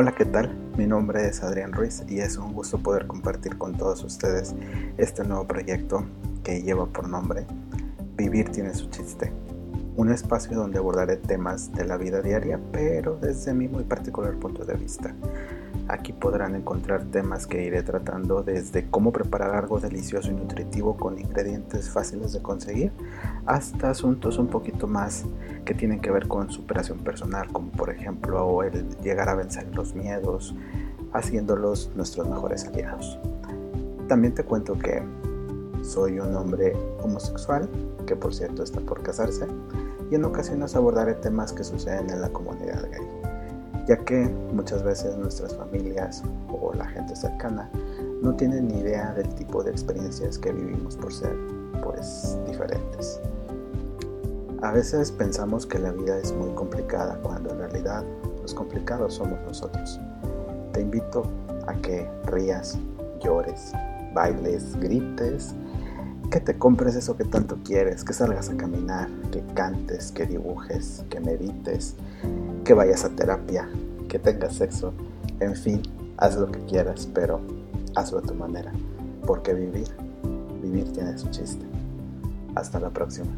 Hola, ¿qué tal? Mi nombre es Adrián Ruiz y es un gusto poder compartir con todos ustedes este nuevo proyecto que lleva por nombre Vivir tiene su chiste. Un espacio donde abordaré temas de la vida diaria, pero desde mi muy particular punto de vista. Aquí podrán encontrar temas que iré tratando desde cómo preparar algo delicioso y nutritivo con ingredientes fáciles de conseguir hasta asuntos un poquito más que tienen que ver con superación personal, como por ejemplo el llegar a vencer los miedos, haciéndolos nuestros mejores aliados. También te cuento que soy un hombre homosexual, que por cierto está por casarse, y en ocasiones abordaré temas que suceden en la comunidad gay ya que muchas veces nuestras familias o la gente cercana no tienen ni idea del tipo de experiencias que vivimos por ser pues diferentes. A veces pensamos que la vida es muy complicada cuando en realidad los complicados somos nosotros. Te invito a que rías, llores, bailes, grites, que te compres eso que tanto quieres, que salgas a caminar, que cantes, que dibujes, que medites, que vayas a terapia, que tengas sexo, en fin, haz lo que quieras, pero hazlo a tu manera, porque vivir, vivir tiene su chiste. Hasta la próxima.